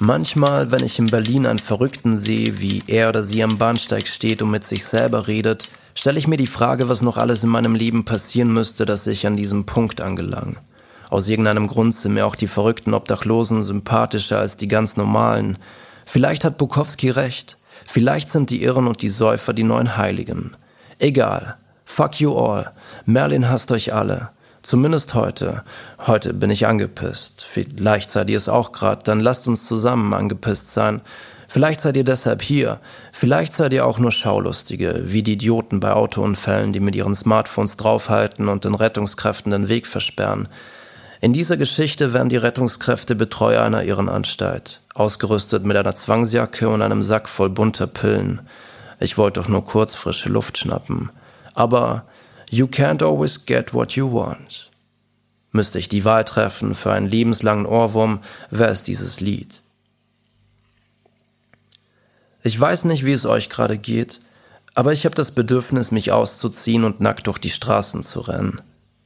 Manchmal, wenn ich in Berlin einen Verrückten sehe, wie er oder sie am Bahnsteig steht und mit sich selber redet, stelle ich mir die Frage, was noch alles in meinem Leben passieren müsste, dass ich an diesem Punkt angelange. Aus irgendeinem Grund sind mir auch die verrückten Obdachlosen sympathischer als die ganz normalen. Vielleicht hat Bukowski recht. Vielleicht sind die Irren und die Säufer die neuen Heiligen. Egal. Fuck you all. Merlin hasst euch alle. Zumindest heute. Heute bin ich angepisst. Vielleicht seid ihr es auch grad, dann lasst uns zusammen angepisst sein. Vielleicht seid ihr deshalb hier. Vielleicht seid ihr auch nur Schaulustige, wie die Idioten bei Autounfällen, die mit ihren Smartphones draufhalten und den Rettungskräften den Weg versperren. In dieser Geschichte werden die Rettungskräfte Betreuer einer Irrenanstalt, ausgerüstet mit einer Zwangsjacke und einem Sack voll bunter Pillen. Ich wollte doch nur kurz frische Luft schnappen. Aber You can't always get what you want. Müsste ich die Wahl treffen für einen lebenslangen Ohrwurm, wäre es dieses Lied. Ich weiß nicht, wie es euch gerade geht, aber ich habe das Bedürfnis, mich auszuziehen und nackt durch die Straßen zu rennen.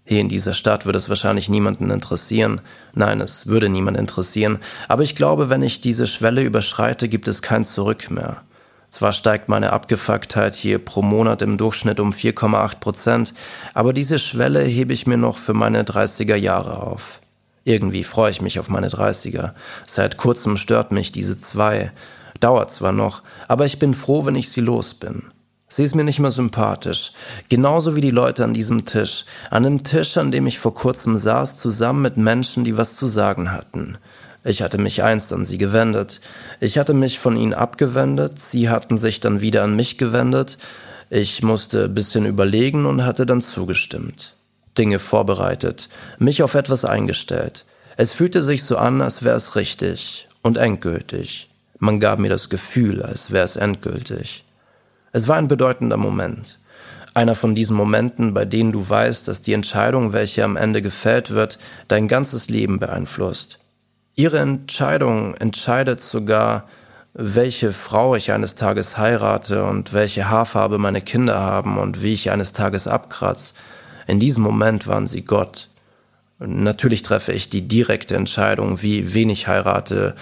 Hier in dieser Stadt würde es wahrscheinlich niemanden interessieren. Nein, es würde niemand interessieren. Aber ich glaube, wenn ich diese Schwelle überschreite, gibt es kein Zurück mehr. Zwar steigt meine Abgefucktheit hier pro Monat im Durchschnitt um 4,8 Prozent, aber diese Schwelle hebe ich mir noch für meine 30er Jahre auf. Irgendwie freue ich mich auf meine 30er. Seit kurzem stört mich diese zwei. Dauert zwar noch, aber ich bin froh, wenn ich sie los bin. Sie ist mir nicht mehr sympathisch. Genauso wie die Leute an diesem Tisch. An dem Tisch, an dem ich vor kurzem saß, zusammen mit Menschen, die was zu sagen hatten. Ich hatte mich einst an sie gewendet. Ich hatte mich von ihnen abgewendet, sie hatten sich dann wieder an mich gewendet. Ich musste bisschen überlegen und hatte dann zugestimmt. Dinge vorbereitet, mich auf etwas eingestellt. Es fühlte sich so an, als wäre es richtig und endgültig. Man gab mir das Gefühl, als wäre es endgültig. Es war ein bedeutender Moment. Einer von diesen Momenten, bei denen du weißt, dass die Entscheidung, welche am Ende gefällt wird, dein ganzes Leben beeinflusst. Ihre Entscheidung entscheidet sogar, welche Frau ich eines Tages heirate und welche Haarfarbe meine Kinder haben und wie ich eines Tages abkratz. In diesem Moment waren sie Gott. Natürlich treffe ich die direkte Entscheidung, wie wen ich heirate,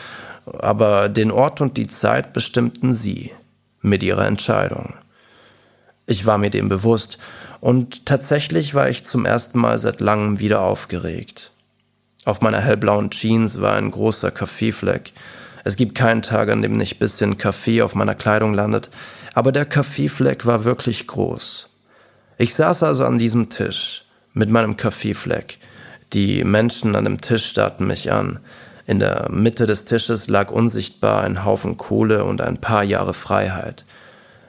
aber den Ort und die Zeit bestimmten sie mit ihrer Entscheidung. Ich war mir dem bewusst und tatsächlich war ich zum ersten Mal seit langem wieder aufgeregt. Auf meiner hellblauen Jeans war ein großer Kaffeefleck. Es gibt keinen Tag, an dem nicht bisschen Kaffee auf meiner Kleidung landet, aber der Kaffeefleck war wirklich groß. Ich saß also an diesem Tisch mit meinem Kaffeefleck. Die Menschen an dem Tisch starrten mich an. In der Mitte des Tisches lag unsichtbar ein Haufen Kohle und ein paar Jahre Freiheit.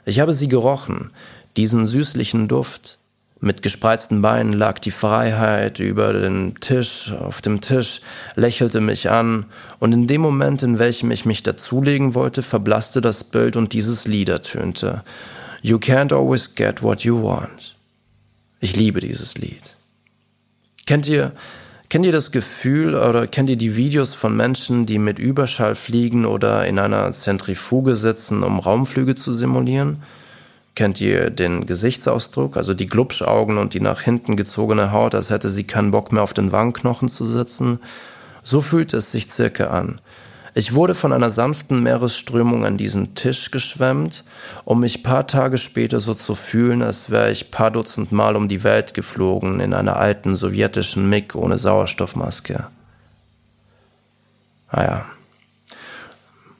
Ich habe sie gerochen, diesen süßlichen Duft, mit gespreizten Beinen lag die Freiheit über den Tisch, auf dem Tisch, lächelte mich an, und in dem Moment, in welchem ich mich dazulegen wollte, verblasste das Bild und dieses Lied ertönte. You can't always get what you want. Ich liebe dieses Lied. Kennt ihr, kennt ihr das Gefühl oder kennt ihr die Videos von Menschen, die mit Überschall fliegen oder in einer Zentrifuge sitzen, um Raumflüge zu simulieren? Kennt ihr den Gesichtsausdruck, also die Glubschaugen und die nach hinten gezogene Haut, als hätte sie keinen Bock mehr auf den Wangenknochen zu sitzen? So fühlt es sich circa an. Ich wurde von einer sanften Meeresströmung an diesen Tisch geschwemmt, um mich paar Tage später so zu fühlen, als wäre ich paar Dutzend Mal um die Welt geflogen in einer alten sowjetischen MiG ohne Sauerstoffmaske. Ah ja.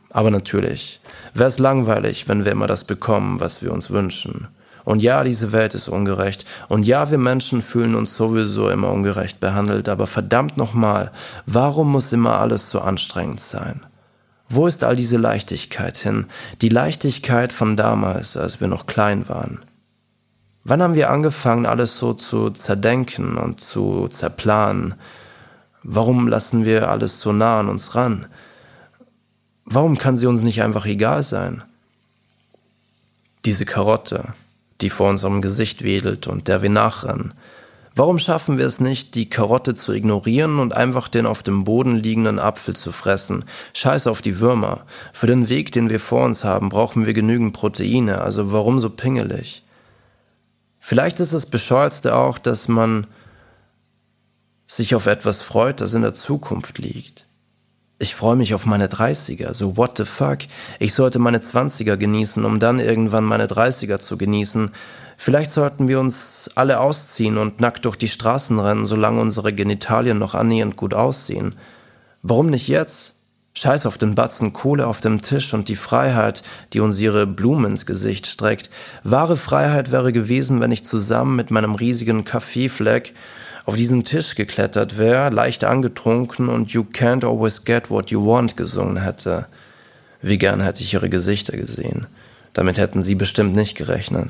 Aber natürlich, Wäre es langweilig, wenn wir immer das bekommen, was wir uns wünschen. Und ja, diese Welt ist ungerecht. Und ja, wir Menschen fühlen uns sowieso immer ungerecht behandelt. Aber verdammt nochmal, warum muss immer alles so anstrengend sein? Wo ist all diese Leichtigkeit hin? Die Leichtigkeit von damals, als wir noch klein waren. Wann haben wir angefangen, alles so zu zerdenken und zu zerplanen? Warum lassen wir alles so nah an uns ran? Warum kann sie uns nicht einfach egal sein? Diese Karotte, die vor unserem Gesicht wedelt und der wir nachrennen. Warum schaffen wir es nicht, die Karotte zu ignorieren und einfach den auf dem Boden liegenden Apfel zu fressen? Scheiß auf die Würmer. Für den Weg, den wir vor uns haben, brauchen wir genügend Proteine, also warum so pingelig? Vielleicht ist das Bescheuertste auch, dass man sich auf etwas freut, das in der Zukunft liegt. Ich freue mich auf meine 30er, so what the fuck? Ich sollte meine 20er genießen, um dann irgendwann meine 30er zu genießen. Vielleicht sollten wir uns alle ausziehen und nackt durch die Straßen rennen, solange unsere Genitalien noch annähernd gut aussehen. Warum nicht jetzt? Scheiß auf den Batzen Kohle auf dem Tisch und die Freiheit, die uns ihre Blumen ins Gesicht streckt. Wahre Freiheit wäre gewesen, wenn ich zusammen mit meinem riesigen Kaffeefleck auf diesen Tisch geklettert wäre, leicht angetrunken und You can't always get what you want gesungen hätte. Wie gern hätte ich ihre Gesichter gesehen. Damit hätten sie bestimmt nicht gerechnet.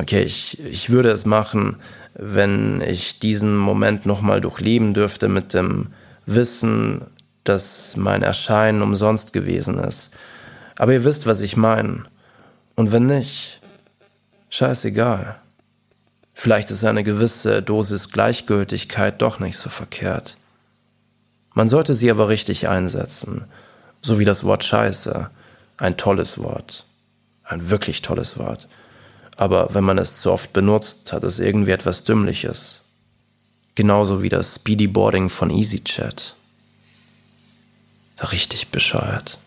Okay, ich, ich würde es machen, wenn ich diesen Moment nochmal durchleben dürfte mit dem Wissen, dass mein Erscheinen umsonst gewesen ist. Aber ihr wisst, was ich meine. Und wenn nicht, scheißegal. Vielleicht ist eine gewisse Dosis Gleichgültigkeit doch nicht so verkehrt. Man sollte sie aber richtig einsetzen, so wie das Wort Scheiße. Ein tolles Wort. Ein wirklich tolles Wort. Aber wenn man es zu oft benutzt, hat es irgendwie etwas Dümmliches. Genauso wie das Speedyboarding von EasyChat. Richtig bescheuert.